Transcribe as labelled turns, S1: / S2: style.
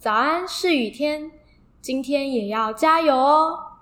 S1: 早安是雨天今天也要加油哦。